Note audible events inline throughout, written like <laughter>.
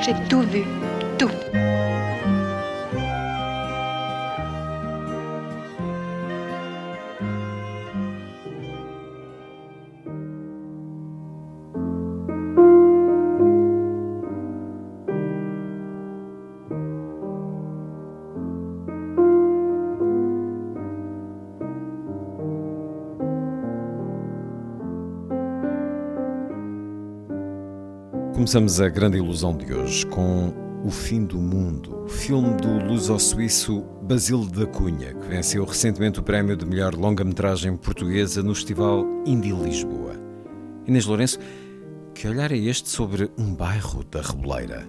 J'ai tout vu, tout. Começamos a grande ilusão de hoje com O Fim do Mundo, filme do luso-suíço Basílio da Cunha, que venceu recentemente o prémio de melhor longa-metragem portuguesa no Festival Indie Lisboa. Inês Lourenço, que olhar é este sobre um bairro da Reboleira?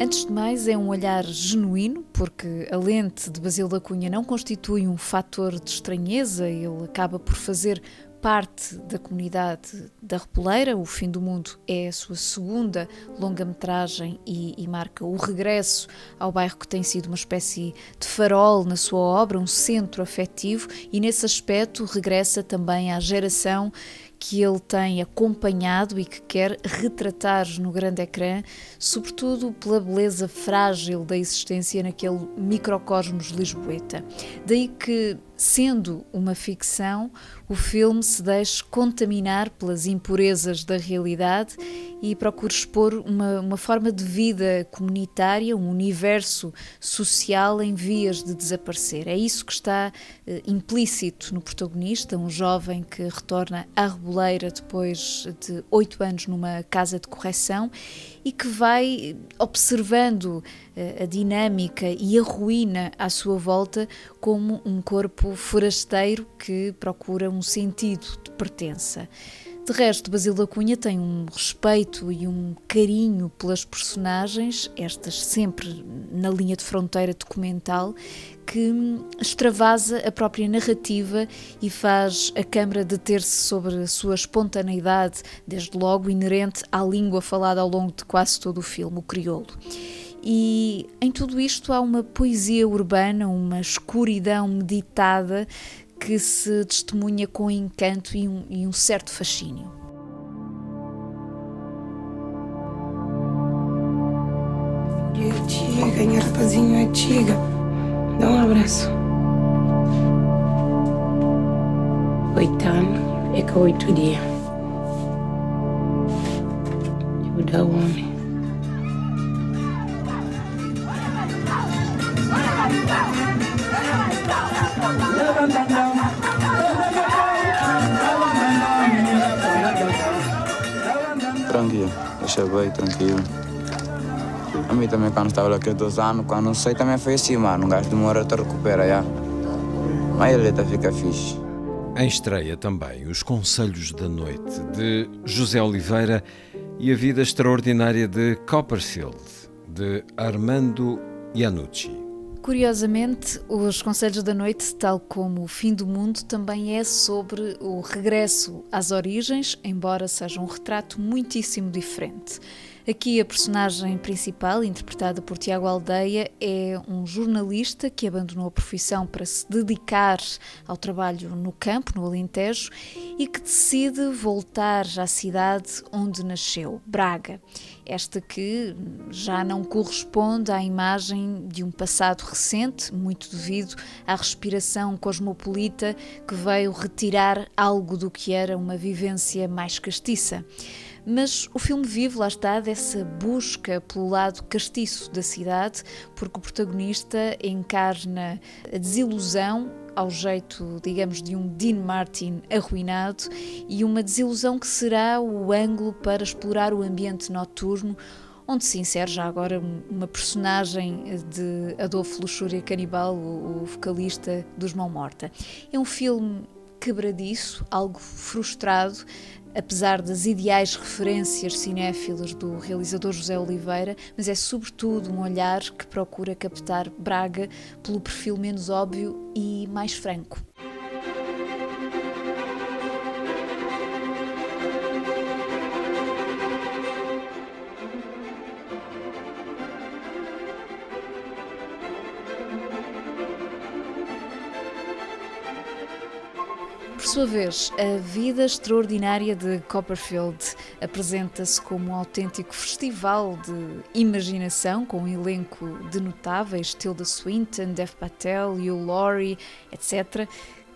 Antes de mais, é um olhar genuíno, porque a lente de Basílio da Cunha não constitui um fator de estranheza, ele acaba por fazer parte da comunidade da Repoleira. O Fim do Mundo é a sua segunda longa-metragem e, e, marca o regresso ao bairro que tem sido uma espécie de farol na sua obra, um centro afetivo, e nesse aspecto regressa também à geração que ele tem acompanhado e que quer retratar no grande ecrã, sobretudo pela beleza frágil da existência naquele microcosmos lisboeta. Daí que, sendo uma ficção, o filme se deixe contaminar pelas impurezas da realidade e procura expor uma, uma forma de vida comunitária, um universo social em vias de desaparecer. É isso que está eh, implícito no protagonista, um jovem que retorna à Reboleira depois de oito anos numa casa de correção e que vai observando eh, a dinâmica e a ruína à sua volta como um corpo forasteiro que procura um sentido de pertença. De resto, Basílio da Cunha tem um respeito e um carinho pelas personagens, estas sempre na linha de fronteira documental, que extravasa a própria narrativa e faz a Câmara deter-se sobre a sua espontaneidade, desde logo inerente à língua falada ao longo de quase todo o filme, o crioulo. E em tudo isto há uma poesia urbana, uma escuridão meditada que se testemunha com encanto e um, e um certo fascínio. Chega, minha rapazinho, chega. Dá um abraço. Oito anos é que oito dias. Ajuda o homem. Tranquilo, deixa bem, tranquilo. A mim também, quando estava aqui dois anos, quando sei, também foi assim, mano. Um gajo demora a recupera, já. Mas ele tá fica fixe. Em estreia também Os Conselhos da Noite, de José Oliveira e A Vida Extraordinária de Copperfield, de Armando Iannucci. Curiosamente, Os Conselhos da Noite, tal como O Fim do Mundo, também é sobre o regresso às origens, embora seja um retrato muitíssimo diferente. Aqui a personagem principal, interpretada por Tiago Aldeia, é um jornalista que abandonou a profissão para se dedicar ao trabalho no campo, no Alentejo, e que decide voltar à cidade onde nasceu, Braga. Esta que já não corresponde à imagem de um passado recente, muito devido à respiração cosmopolita que veio retirar algo do que era uma vivência mais castiça. Mas o filme vive, lá está, dessa busca pelo lado castiço da cidade, porque o protagonista encarna a desilusão ao jeito, digamos, de um Dean Martin arruinado e uma desilusão que será o ângulo para explorar o ambiente noturno onde se insere já agora uma personagem de Adolfo Luxúria Canibal, o vocalista dos Mão Morta. É um filme quebradiço, algo frustrado, apesar das ideais referências cinéfilas do realizador José Oliveira, mas é sobretudo um olhar que procura captar Braga pelo perfil menos óbvio e mais franco. Sua vez, a vida extraordinária de Copperfield apresenta-se como um autêntico festival de imaginação, com um elenco de notáveis, Tilda Swinton, Dev Patel, Hugh Laurie, etc.,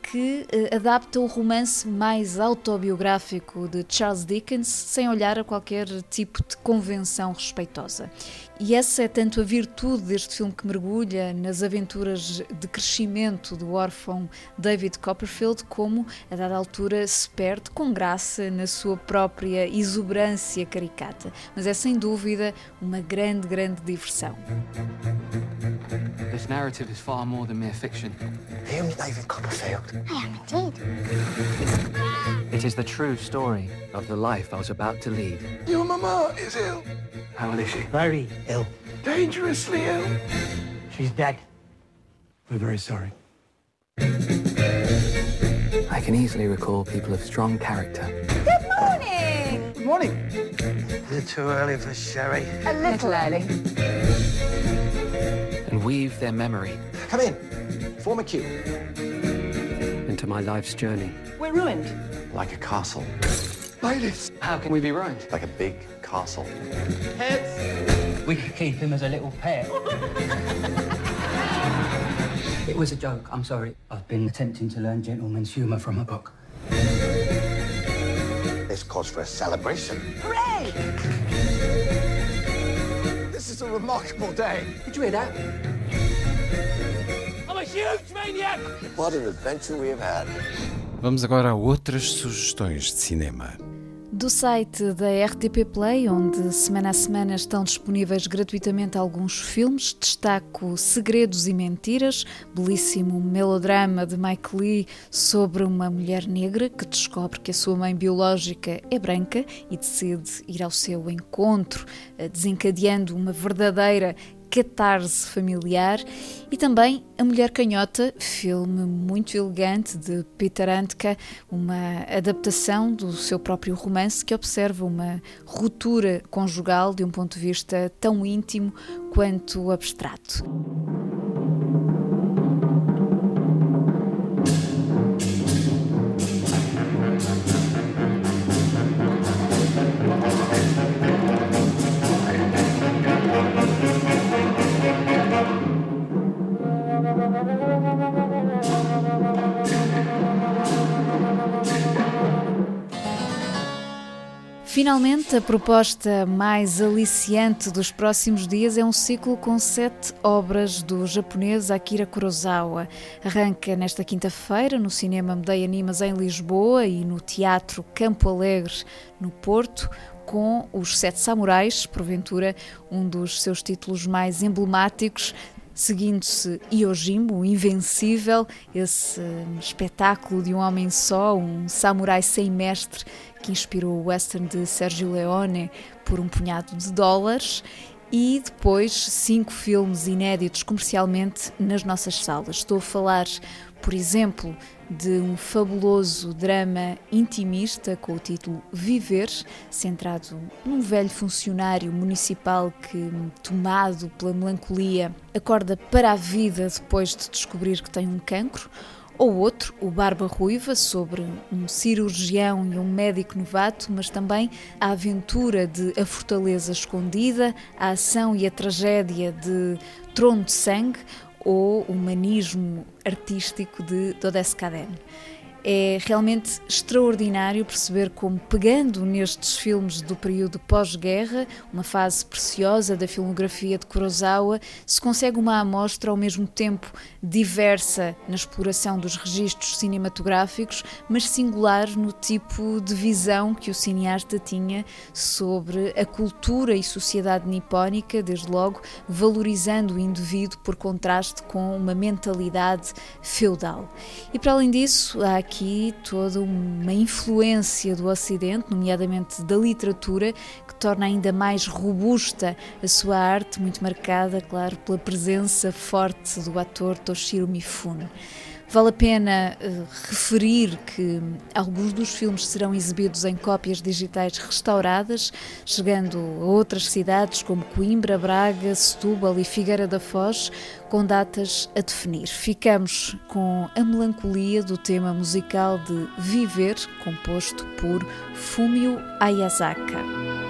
que eh, adapta o romance mais autobiográfico de Charles Dickens sem olhar a qualquer tipo de convenção respeitosa. E essa é tanto a virtude deste filme que mergulha nas aventuras de crescimento do órfão David Copperfield, como a dada altura se perde com graça na sua própria exuberância caricata. Mas é sem dúvida uma grande, grande diversão. This narrative is far more than mere fiction. I am David Copperfield. I am indeed. It is the true story of the life I was about to lead. Your mama is ill. How ill is she? Very ill. Dangerously ill. She's dead. We're very sorry. I can easily recall people of strong character. Good morning. Good morning. Is it too early for sherry? A little early. And weave their memory Come in. Form a queue. into my life's journey. We're ruined. Like a castle. Ladies. How can we be ruined? Like a big castle. Heads! We could keep him as a little pet. <laughs> it was a joke, I'm sorry. I've been attempting to learn gentleman's humour from a book. This calls for a celebration. Hooray! A remarkable day. Did you hear that? What an adventure we have had. Vamos agora a outras sugestões de cinema. Do site da RTP Play, onde semana a semana estão disponíveis gratuitamente alguns filmes, destaco Segredos e Mentiras, belíssimo melodrama de Mike Lee sobre uma mulher negra que descobre que a sua mãe biológica é branca e decide ir ao seu encontro, eh, desencadeando uma verdadeira catarse familiar e também A Mulher Canhota, filme muito elegante de Peter Handke, uma adaptação do seu próprio romance que observa uma ruptura conjugal de um ponto de vista tão íntimo quanto abstrato. Finalmente, a proposta mais aliciante dos próximos dias é um ciclo com sete obras do japonês Akira Kurosawa. Arranca nesta quinta-feira no Cinema Medeia Animas em Lisboa e no Teatro Campo Alegre no Porto, com Os Sete Samurais, porventura um dos seus títulos mais emblemáticos, seguindo-se Yojimbo, o Invencível, esse espetáculo de um homem só, um samurai sem mestre que inspirou o western de Sergio Leone por um punhado de dólares. E depois cinco filmes inéditos comercialmente nas nossas salas. Estou a falar, por exemplo, de um fabuloso drama intimista com o título Viver, centrado num velho funcionário municipal que, tomado pela melancolia, acorda para a vida depois de descobrir que tem um cancro. Ou outro, o Barba Ruiva, sobre um cirurgião e um médico novato, mas também a aventura de A Fortaleza Escondida, a ação e a tragédia de Trono de Sangue, ou humanismo artístico de Dodescaden. É realmente extraordinário perceber como, pegando nestes filmes do período pós-guerra, uma fase preciosa da filmografia de Kurosawa, se consegue uma amostra ao mesmo tempo diversa na exploração dos registros cinematográficos, mas singular no tipo de visão que o cineasta tinha sobre a cultura e sociedade nipónica, desde logo valorizando o indivíduo por contraste com uma mentalidade feudal. E para além disso, há aqui toda uma influência do Ocidente, nomeadamente da literatura, que torna ainda mais robusta a sua arte, muito marcada, claro, pela presença forte do ator Toshiro Mifune. Vale a pena uh, referir que alguns dos filmes serão exibidos em cópias digitais restauradas, chegando a outras cidades como Coimbra, Braga, Setúbal e Figueira da Foz, com datas a definir. Ficamos com a melancolia do tema musical de Viver, composto por Fumio Ayazaka.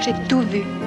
J'ai tout vu.